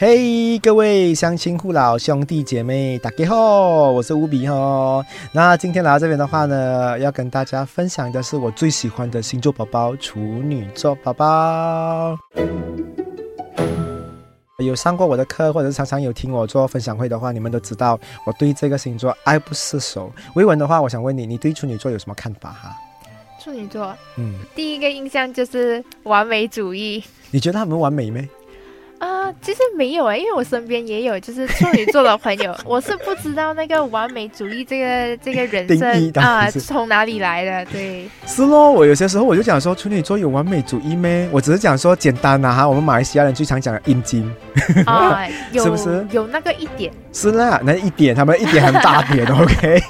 嘿各位乡亲父老兄弟姐妹，大家好，我是吴比哦。那今天来到这边的话呢，要跟大家分享的是我最喜欢的星座宝宝——处女座宝宝。有上过我的课，或者是常常有听我做分享会的话，你们都知道我对这个星座爱不释手。维文的话，我想问你，你对处女座有什么看法哈？处女座嗯，第一个印象就是完美主义你觉得他们完美没？啊，其实没有哎，因为我身边也有就是处女座的朋友，我是不知道那个完美主义这个这个人生啊从哪里来的，对，是咯，我有些时候我就讲说处女座有完美主义咩？我只是讲说简单呐、哈，我们马来西亚人最常讲的阴茎，啊，有 是不是有那个一点，是啦，那一点他们一点很大点，OK。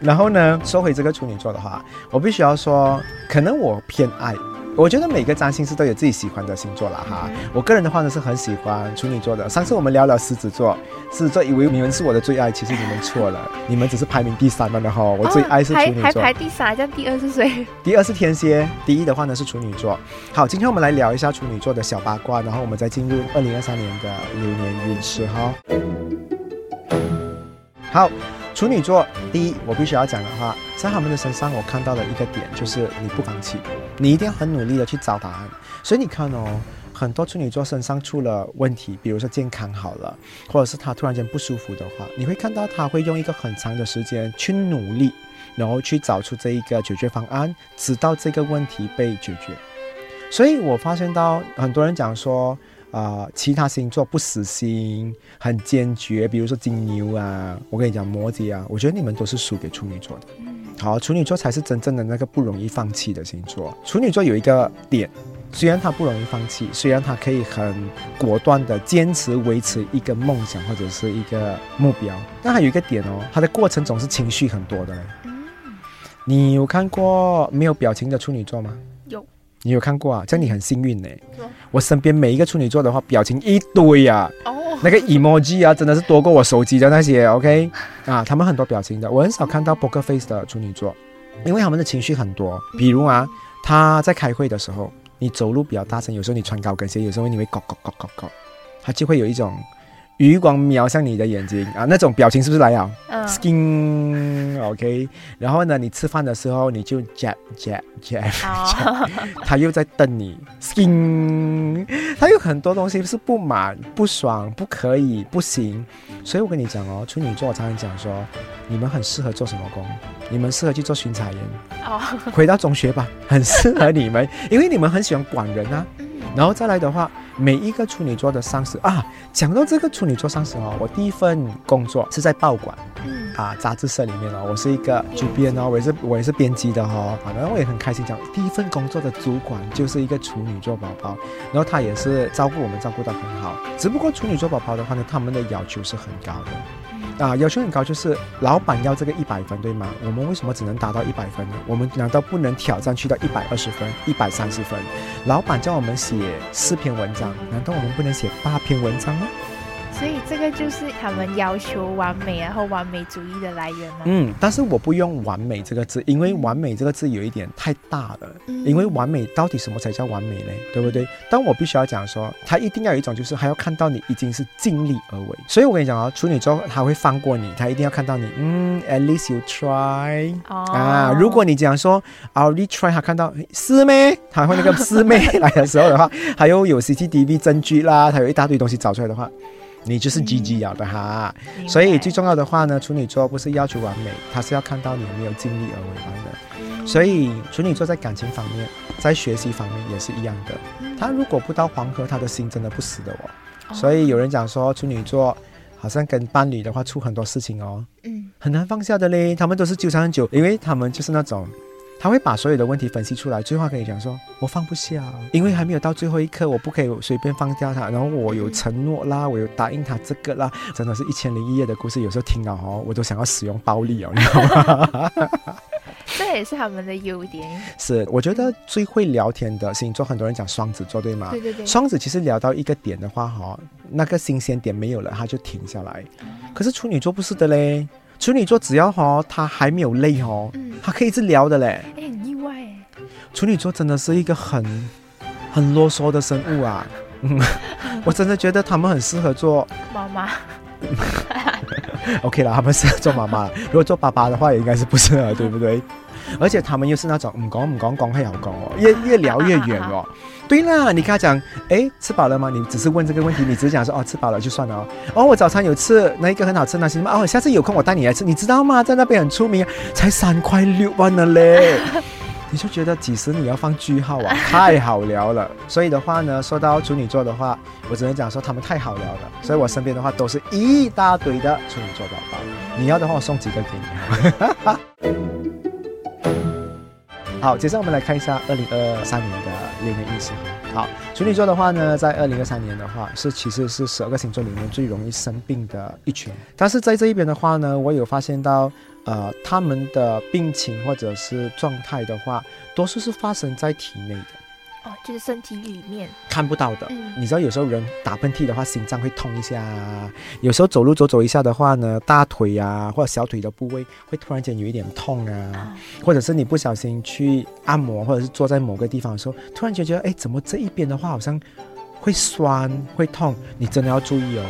然后呢，说回这个处女座的话，我必须要说，可能我偏爱。我觉得每个占星师都有自己喜欢的星座啦哈。我个人的话呢是很喜欢处女座的。上次我们聊了狮子座，狮子座以为你们是我的最爱，其实你们错了，你们只是排名第三了的哈。我最爱是处哦还还女座。排第三，这样第二是谁？第二是天蝎，第一的话呢是处女座。好，今天我们来聊一下处女座的小八卦，然后我们再进入二零二三年的流年运势哈。好，处女座，第一我必须要讲的话，在他们的身上我看到的一个点就是你不放弃，你一定要很努力的去找答案。所以你看哦，很多处女座身上出了问题，比如说健康好了，或者是他突然间不舒服的话，你会看到他会用一个很长的时间去努力，然后去找出这一个解决方案，直到这个问题被解决。所以我发现到很多人讲说，啊、其他星座不死心，很坚决，比如说金牛啊，我跟你讲摩羯啊，我觉得你们都是输给处女座的。好，处女座才是真正的那个不容易放弃的星座。处女座有一个点，虽然他不容易放弃，虽然他可以很果断的坚持维持一个梦想或者是一个目标，但还有一个点哦，他的过程总是情绪很多的嘞。嗯，你有看过没有表情的处女座吗？有。你有看过啊？这样你很幸运呢。我身边每一个处女座的话，表情一堆呀、哦，那个 emoji 啊，真的是多过我手机的那些。OK，啊，他们很多表情的，我很少看到 poker face 的处女座，因为他们的情绪很多。比如啊，他在开会的时候，你走路比较大声，有时候你穿高跟鞋，有时候你会搞搞搞搞搞，他就会有一种余光瞄向你的眼睛啊，那种表情是不是来了？嗯，skin OK，然后呢，你吃饭的时候你就 jab jab jab，好，他又在瞪你。Skin，他有很多东西是不满、不爽、不可以、不行，所以我跟你讲哦，处女座我常常讲说，你们很适合做什么工？你们适合去做巡查员，哦，回到中学吧，很适合你们，因为你们很喜欢管人啊。嗯。然后再来的话，每一个处女座的上司啊，讲到这个处女座上司哦，我第一份工作是在报馆。嗯，啊，杂志社里面哦，我是一个主编哦，我也是我也是编辑的哦，反正我也很开心讲，第一份工作的主管就是一个处女座宝宝，然后他也是照顾我们照顾到很好，只不过处女座宝宝的话呢，他们的要求是很高的。啊，要求很高，就是老板要这个一百分，对吗？我们为什么只能达到一百分呢？我们难道不能挑战去到一百二十分、一百三十分？老板叫我们写四篇文章，难道我们不能写八篇文章吗？所以这个就是他们要求完美，然后完美主义的来源吗。嗯，但是我不用“完美”这个字，因为“完美”这个字有一点太大了。嗯因为完美到底什么才叫完美嘞？对不对？但我必须要讲说，他一定要有一种，就是还要看到你已经是尽力而为。所以我跟你讲啊，处女座他会放过你，他一定要看到你，嗯，at least you try。哦啊，如果你讲说 I'll really try，他看到师妹，他会那个师妹来的时候的话，还有有 CCTV 证据啦，他有一大堆东西找出来的话，你就是鸡鸡咬的哈。所以最重要的话呢，处女座不是要求完美，他是要看到你有没有尽力而为完的。所以处女座在感情方面，在学习方面也是一样的。他如果不到黄河，他的心真的不死的哦。所以有人讲说处女座好像跟伴侣的话出很多事情哦，嗯很难放下的嘞。他们都是纠缠很久，因为他们就是那种他会把所有的问题分析出来，最后跟你讲说：“我放不下，因为还没有到最后一刻，我不可以随便放掉他。然后我有承诺啦，我有答应他这个啦，真的是一千零一夜的故事。有时候听了哦，我都想要使用暴力哦，你知道吗？这也是他们的优点。是，我觉得最会聊天的星座，很多人讲双子座，对吗？对对对。双子其实聊到一个点的话，哈，那个新鲜点没有了，他就停下来。可是处女座不是的嘞。处女座只要哈，他还没有累哦，他可以一直聊的嘞。哎，很意外哎。处女座真的是一个很很啰嗦的生物啊。嗯，我真的觉得他们很适合做妈妈。OK 了，他们适合做妈妈。如果做爸爸的话，也应该是不适合，对不对？而且他们又是那种唔讲唔讲，讲会好讲哦，越越聊越远哦。对啦，你跟他讲，哎，吃饱了吗？你只是问这个问题，你只是讲说，哦，吃饱了就算了哦。哦，我早餐有吃那一个很好吃那些吗？哦，下次有空我带你来吃，你知道吗？在那边很出名，才三块六万的嘞。你就觉得几时你要放句号啊？太好聊了。所以的话呢，说到处女座的话，我只能讲说他们太好聊了。所以我身边的话都是一大堆的处女座宝宝。你要的话，我送几个给你。好，接下来我们来看一下二零二三年的年运势。好，处女座的话呢，在二零二三年的话，是其实是十二个星座里面最容易生病的一群。但是在这一边的话呢，我有发现到，呃，他们的病情或者是状态的话，多数是发生在体内的。哦，就是身体里面看不到的。你知道有时候人打喷嚏的话，心脏会痛一下；有时候走路走走一下的话呢，大腿啊或者小腿的部位会突然间有一点痛啊，或者是你不小心去按摩或者是坐在某个地方的时候，突然间觉得哎，怎么这一边的话好像会酸会痛？你真的要注意哦，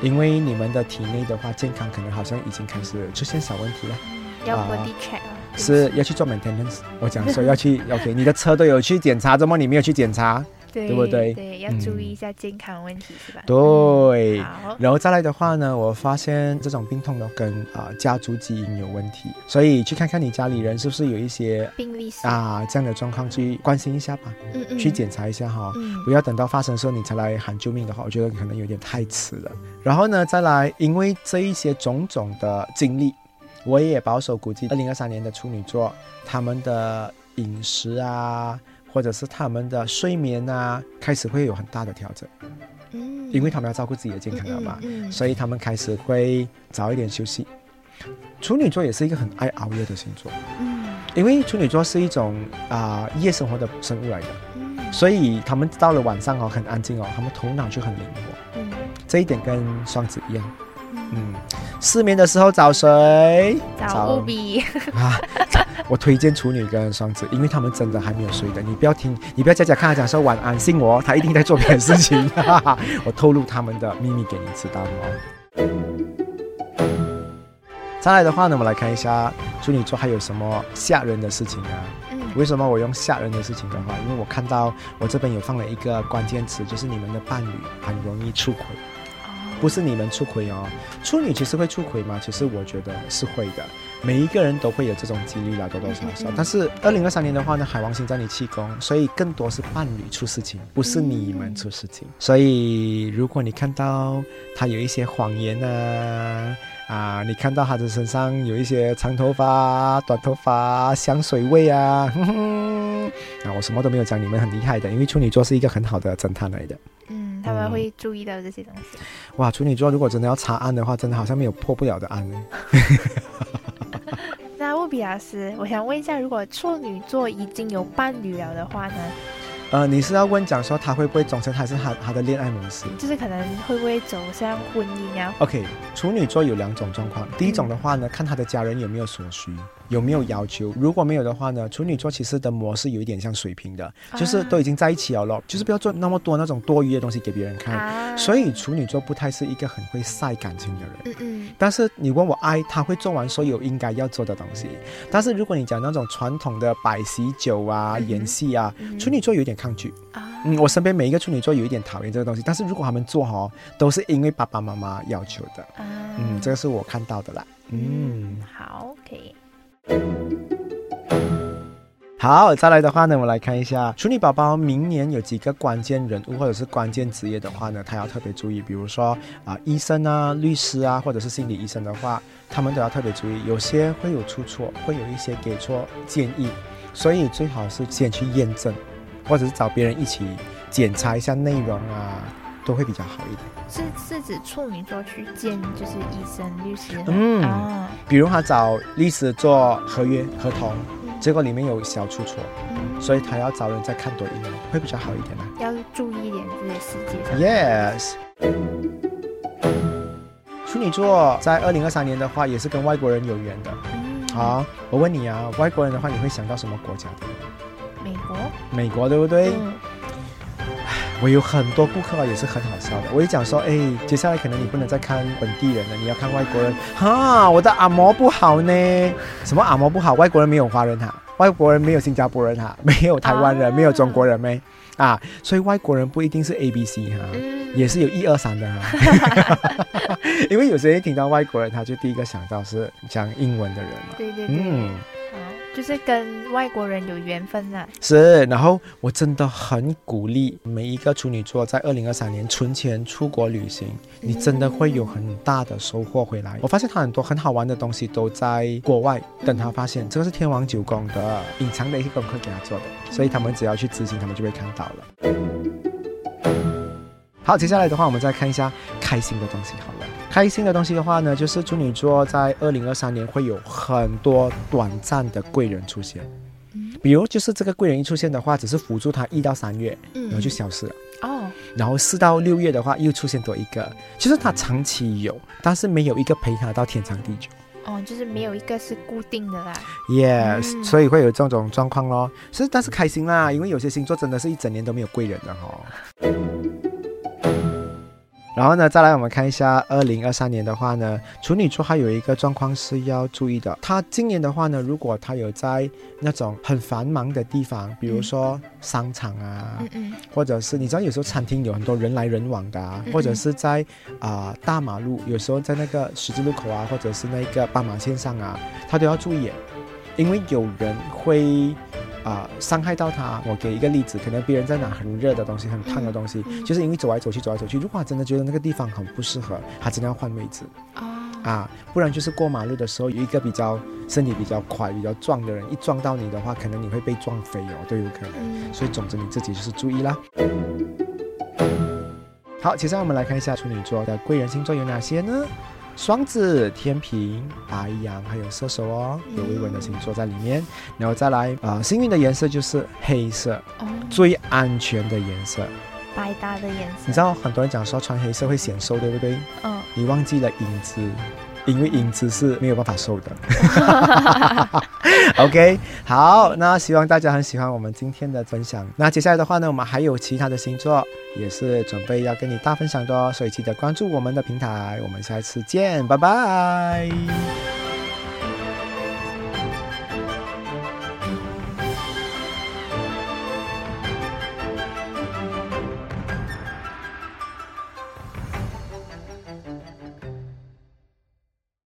因为你们的体内的话健康可能好像已经开始出现小问题了。要 body check 啊。是要去做 maintenance，我讲说要去，OK，你的车都有去检查，怎么你没有去检查？对不对？对，要注意一下健康问题，是吧？对。然后再来的话呢，我发现这种病痛呢跟啊家族基因有问题，所以去看看你家里人是不是有一些病历史啊这样的状况，去关心一下吧。嗯嗯。去检查一下哈，不要等到发生的时候你才来喊救命的话，我觉得可能有点太迟了。然后呢，再来，因为这一些种种的经历。我也保守估计，二零二三年的处女座，他们的饮食啊，或者是他们的睡眠啊，开始会有很大的调整。嗯，因为他们要照顾自己的健康了嘛，所以他们开始会早一点休息。处女座也是一个很爱熬夜的星座。嗯，因为处女座是一种啊夜生活的生物来的。嗯，所以他们到了晚上哦很安静哦，他们头脑就很灵活。嗯，这一点跟双子一样。嗯，失眠的时候找谁？找乌比啊！我推荐处女跟双子，因为他们真的还没有睡的。你不要听，你不要假假看他讲说晚安，信我，他一定在做别的事情。我透露他们的秘密给你知道吗。再来的话呢，我们来看一下处女座还有什么吓人的事情啊？嗯，为什么我用吓人的事情的话？因为我看到我这边有放了一个关键词，就是你们的伴侣很容易出轨。不是你们出轨哦，处女其实会出轨吗？其实我觉得是会的，每一个人都会有这种几率啦，多多少少。但是二零二三年的话呢，海王星在你气功，所以更多是伴侣出事情，不是你们出事情。所以如果你看到他有一些谎言啊，啊，你看到他的身上有一些长头发、短头发、香水味啊，哼哼，啊，我什么都没有讲，你们很厉害的，因为处女座是一个很好的侦探来的。他们会注意到这些东西。哇，处女座如果真的要查案的话，真的好像没有破不了的案呢。那乌比老师，我想问一下，如果处女座已经有伴侣了的话呢？呃，你是要问讲说他会不会终身，还是他他的恋爱模式？就是可能会不会走向婚姻啊？OK，处女座有两种状况，第一种的话呢，看他的家人有没有所需。有没有要求？如果没有的话呢？处女座其实的模式有一点像水瓶的，就是都已经在一起了咯，就是不要做那么多那种多余的东西给别人看。所以处女座不太是一个很会晒感情的人。嗯嗯。但是你问我爱，他会做完所有应该要做的东西。但是如果你讲那种传统的摆喜酒啊、演戏啊，处女座有点抗拒。啊。嗯，我身边每一个处女座有一点讨厌这个东西。但是如果他们做好，都是因为爸爸妈妈要求的。啊。嗯，这个是我看到的啦。嗯，好，可以。好，再来的话呢，我们来看一下处女宝宝明年有几个关键人物或者是关键职业的话呢，他要特别注意。比如说啊，医生啊、律师啊，或者是心理医生的话，他们都要特别注意，有些会有出错，会有一些给错建议。所以最好是先去验证，或者是找别人一起检查一下内容啊，都会比较好一点。是是指处女座去见就是医生、律师，嗯啊，比如他找律师做合约合同，嗯结果里面有小出错，嗯所以他要找人再看多一眼，会比较好一点啊。要注意一点这些细节上。Yes。处女座在二零二三年的话，也是跟外国人有缘的。嗯，好，我问你啊，外国人的话，你会想到什么国家的？美国，美国，对不对？嗯，我有很多顾客啊也是很好笑的。我一讲说，哎，接下来可能你不能再看本地人了，你要看外国人。哈，我的按摩不好呢。什么按摩不好？外国人没有华人哈，外国人没有新加坡人哈，没有台湾人，啊没有中国人没啊，所以外国人不一定是 A B C 哈。嗯也是有一二三的哈，因为有些人听到外国人，他就第一个想到是讲英文的人嘛。对对对，嗯，好，就是跟外国人有缘分啊。是。然后我真的很鼓励每一个处女座在二零二三年存钱出国旅行，你真的会有很大的收获回来。我发现他很多很好玩的东西都在国外，等他发现这个是天王九宫的隐藏的一些功课给他做的，所以他们只要去执行，他们就会看到了。好，接下来的话，我们再看一下开心的东西好了。开心的东西的话呢，就是处女座在二零二三年会有很多短暂的贵人出现，嗯比如就是这个贵人一出现的话，只是辅助他一到三月，嗯然后就消失了。哦，然后四到六月的话，又出现多一个，其实他长期有，但是没有一个陪他到天长地久。哦，就是没有一个是固定的啦。Yes，、嗯所以会有这种状况咯。是，但是开心啦，因为有些星座真的是一整年都没有贵人的哈、然后呢，再来我们看一下二零二三年的话呢，处女座还有一个状况是要注意的。他今年的话呢，如果他有在那种很繁忙的地方，比如说商场啊，嗯嗯。或者是你知道有时候餐厅有很多人来人往的啊，嗯。或者是在啊、大马路，有时候在那个十字路口啊，或者是那个斑马线上啊，他都要注意，因为有人会啊、伤害到他。我给一个例子，可能别人在拿很热的东西、很烫的东西，嗯就是因为走来走去、走来走去，如果他真的觉得那个地方很不适合，他真的要换位置哦啊，不然就是过马路的时候有一个比较身体比较快、比较壮的人一撞到你的话，可能你会被撞飞哦，都有可能。嗯所以总之你自己就是注意啦。好，接下来我们来看一下处女座的贵人星座有哪些呢？双子、天平、白羊，还有射手哦，有微稳的星座在里面。然后再来啊、呃幸运的颜色就是黑色，哦，最安全的颜色。百搭的颜色。你知道很多人讲说穿黑色会显瘦，对不对？嗯，你忘记了影子，因为影子是没有办法瘦的。OK，好，那希望大家很喜欢我们今天的分享。那接下来的话呢，我们还有其他的星座也是准备要跟你大分享的哦，所以记得关注我们的平台。我们下次见，拜拜。